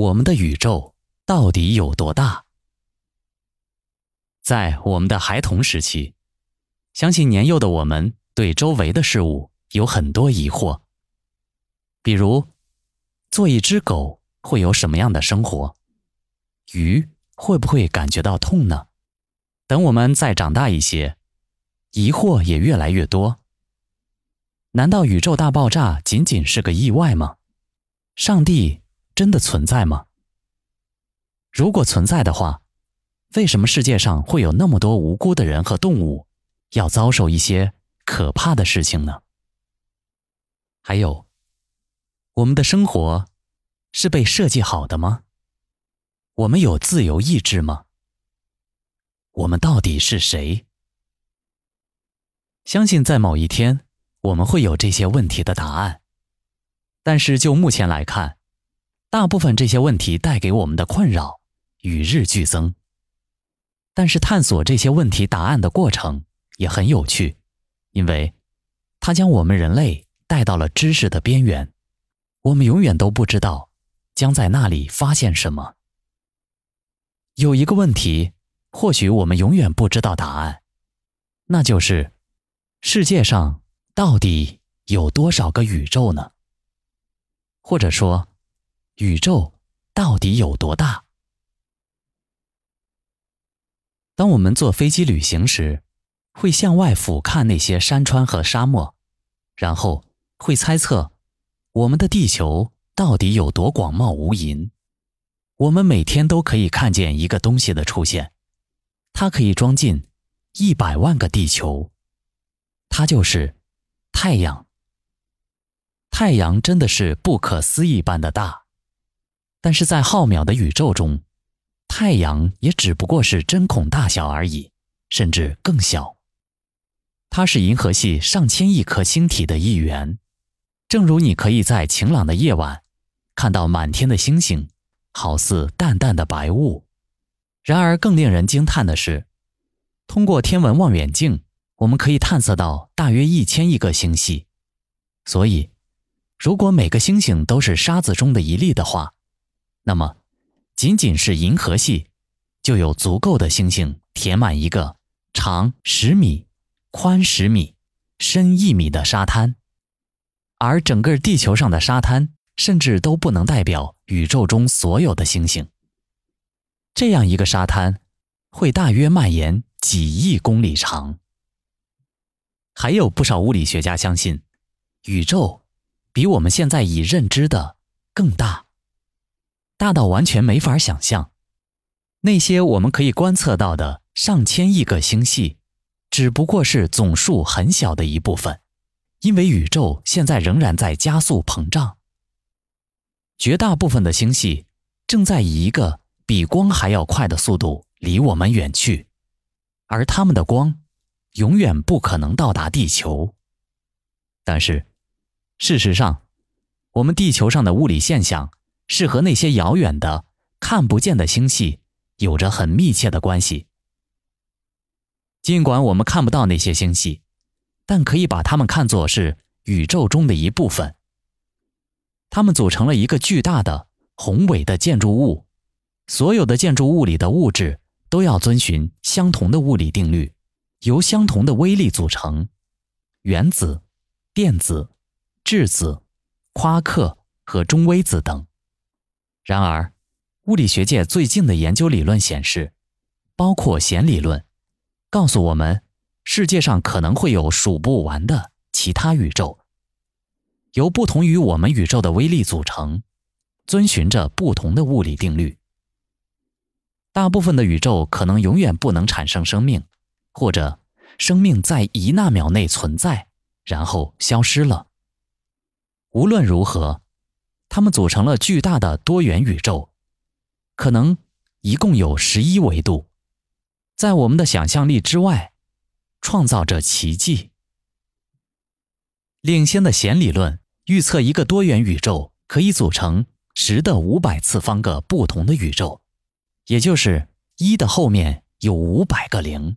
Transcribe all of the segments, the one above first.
我们的宇宙到底有多大？在我们的孩童时期，相信年幼的我们对周围的事物有很多疑惑，比如，做一只狗会有什么样的生活？鱼会不会感觉到痛呢？等我们再长大一些，疑惑也越来越多。难道宇宙大爆炸仅仅是个意外吗？上帝？真的存在吗？如果存在的话，为什么世界上会有那么多无辜的人和动物要遭受一些可怕的事情呢？还有，我们的生活是被设计好的吗？我们有自由意志吗？我们到底是谁？相信在某一天我们会有这些问题的答案，但是就目前来看。大部分这些问题带给我们的困扰与日俱增，但是探索这些问题答案的过程也很有趣，因为它将我们人类带到了知识的边缘，我们永远都不知道将在那里发现什么。有一个问题，或许我们永远不知道答案，那就是世界上到底有多少个宇宙呢？或者说？宇宙到底有多大？当我们坐飞机旅行时，会向外俯瞰那些山川和沙漠，然后会猜测我们的地球到底有多广袤无垠。我们每天都可以看见一个东西的出现，它可以装进一百万个地球，它就是太阳。太阳真的是不可思议般的大。但是在浩渺的宇宙中，太阳也只不过是针孔大小而已，甚至更小。它是银河系上千亿颗星体的一员，正如你可以在晴朗的夜晚看到满天的星星，好似淡淡的白雾。然而，更令人惊叹的是，通过天文望远镜，我们可以探测到大约一千亿个星系。所以，如果每个星星都是沙子中的一粒的话，那么，仅仅是银河系，就有足够的星星填满一个长十米、宽十米、深一米的沙滩，而整个地球上的沙滩甚至都不能代表宇宙中所有的星星。这样一个沙滩，会大约蔓延几亿公里长。还有不少物理学家相信，宇宙比我们现在已认知的更大。大到完全没法想象，那些我们可以观测到的上千亿个星系，只不过是总数很小的一部分，因为宇宙现在仍然在加速膨胀。绝大部分的星系正在以一个比光还要快的速度离我们远去，而它们的光永远不可能到达地球。但是，事实上，我们地球上的物理现象。是和那些遥远的、看不见的星系有着很密切的关系。尽管我们看不到那些星系，但可以把它们看作是宇宙中的一部分。它们组成了一个巨大的、宏伟的建筑物。所有的建筑物里的物质都要遵循相同的物理定律，由相同的微粒组成：原子、电子、质子、夸克和中微子等。然而，物理学界最近的研究理论显示，包括弦理论，告诉我们，世界上可能会有数不完的其他宇宙，由不同于我们宇宙的微粒组成，遵循着不同的物理定律。大部分的宇宙可能永远不能产生生命，或者生命在一纳秒内存在，然后消失了。无论如何。它们组成了巨大的多元宇宙，可能一共有十一维度，在我们的想象力之外，创造着奇迹。领先的弦理论预测，一个多元宇宙可以组成十的五百次方个不同的宇宙，也就是一的后面有五百个零。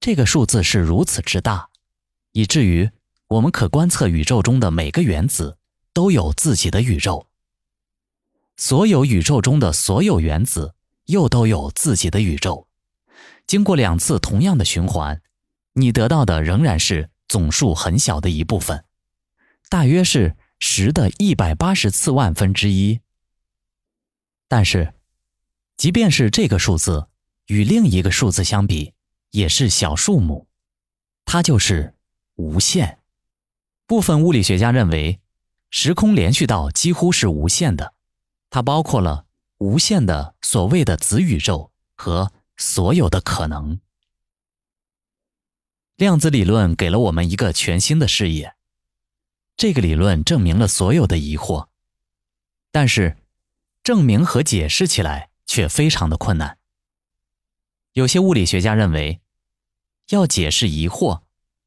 这个数字是如此之大，以至于我们可观测宇宙中的每个原子。都有自己的宇宙，所有宇宙中的所有原子又都有自己的宇宙。经过两次同样的循环，你得到的仍然是总数很小的一部分，大约是十的一百八十次万分之一。但是，即便是这个数字与另一个数字相比，也是小数目，它就是无限。部分物理学家认为，时空连续到几乎是无限的，它包括了无限的所谓的子宇宙和所有的可能。量子理论给了我们一个全新的视野，这个理论证明了所有的疑惑，但是证明和解释起来却非常的困难。有些物理学家认为，要解释疑惑，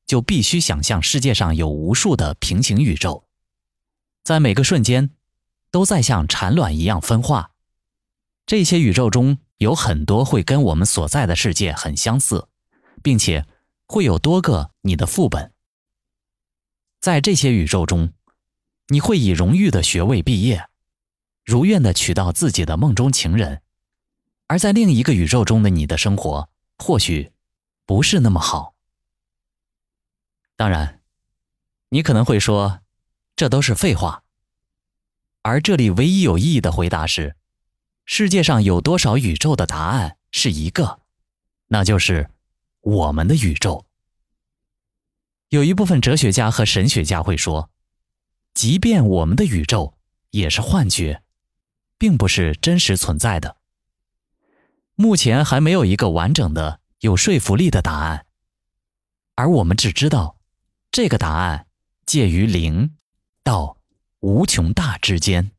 就必须想象世界上有无数的平行宇宙，在每个瞬间都在像产卵一样分化。这些宇宙中有很多会跟我们所在的世界很相似，并且会有多个你的副本。在这些宇宙中，你会以荣誉的学位毕业，如愿的娶到自己的梦中情人。而在另一个宇宙中的你的生活，或许不是那么好。当然，你可能会说，这都是废话。而这里唯一有意义的回答是：世界上有多少宇宙的答案是一个，那就是我们的宇宙。有一部分哲学家和神学家会说，即便我们的宇宙也是幻觉，并不是真实存在的。目前还没有一个完整的、有说服力的答案，而我们只知道，这个答案介于零到无穷大之间。